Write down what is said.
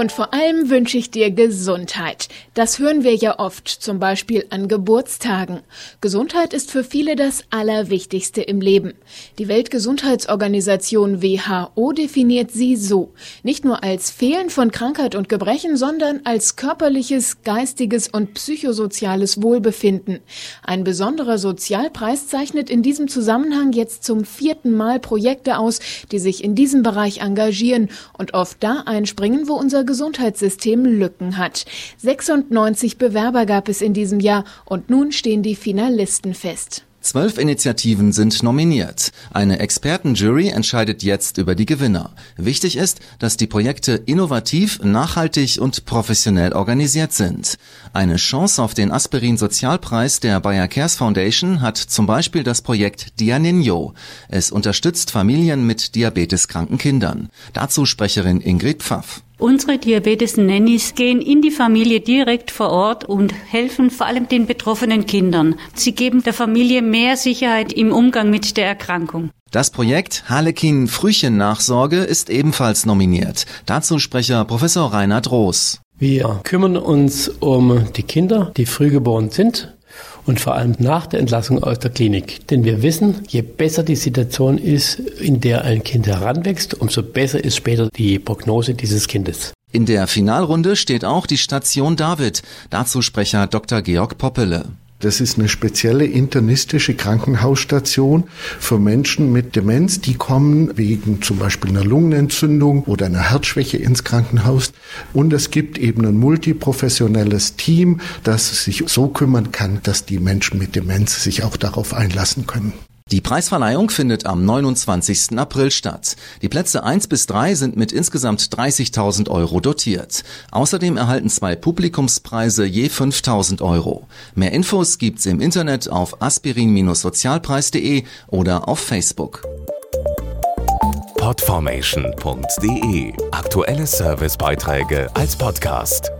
Und vor allem wünsche ich dir Gesundheit. Das hören wir ja oft, zum Beispiel an Geburtstagen. Gesundheit ist für viele das Allerwichtigste im Leben. Die Weltgesundheitsorganisation WHO definiert sie so. Nicht nur als Fehlen von Krankheit und Gebrechen, sondern als körperliches, geistiges und psychosoziales Wohlbefinden. Ein besonderer Sozialpreis zeichnet in diesem Zusammenhang jetzt zum vierten Mal Projekte aus, die sich in diesem Bereich engagieren und oft da einspringen, wo unser Gesundheitssystem Lücken hat. 96 Bewerber gab es in diesem Jahr und nun stehen die Finalisten fest. Zwölf Initiativen sind nominiert. Eine Expertenjury entscheidet jetzt über die Gewinner. Wichtig ist, dass die Projekte innovativ, nachhaltig und professionell organisiert sind. Eine Chance auf den Aspirin Sozialpreis der Bayer Cares Foundation hat zum Beispiel das Projekt Dianinho. Es unterstützt Familien mit diabeteskranken Kindern. Dazu Sprecherin Ingrid Pfaff. Unsere Diabetes-Nannies gehen in die Familie direkt vor Ort und helfen vor allem den betroffenen Kindern. Sie geben der Familie mehr Sicherheit im Umgang mit der Erkrankung. Das Projekt Harlekin Frühchen-Nachsorge ist ebenfalls nominiert. Dazu Sprecher Professor Reinhard Roos. Wir kümmern uns um die Kinder, die frühgeboren sind und vor allem nach der Entlassung aus der Klinik. Denn wir wissen, je besser die Situation ist, in der ein Kind heranwächst, umso besser ist später die Prognose dieses Kindes. In der Finalrunde steht auch die Station David. Dazu Sprecher Dr. Georg Poppele. Das ist eine spezielle internistische Krankenhausstation für Menschen mit Demenz. Die kommen wegen zum Beispiel einer Lungenentzündung oder einer Herzschwäche ins Krankenhaus. Und es gibt eben ein multiprofessionelles Team, das sich so kümmern kann, dass die Menschen mit Demenz sich auch darauf einlassen können. Die Preisverleihung findet am 29. April statt. Die Plätze 1 bis 3 sind mit insgesamt 30.000 Euro dotiert. Außerdem erhalten zwei Publikumspreise je 5.000 Euro. Mehr Infos gibt's im Internet auf aspirin-sozialpreis.de oder auf Facebook. Podformation.de Aktuelle Servicebeiträge als Podcast.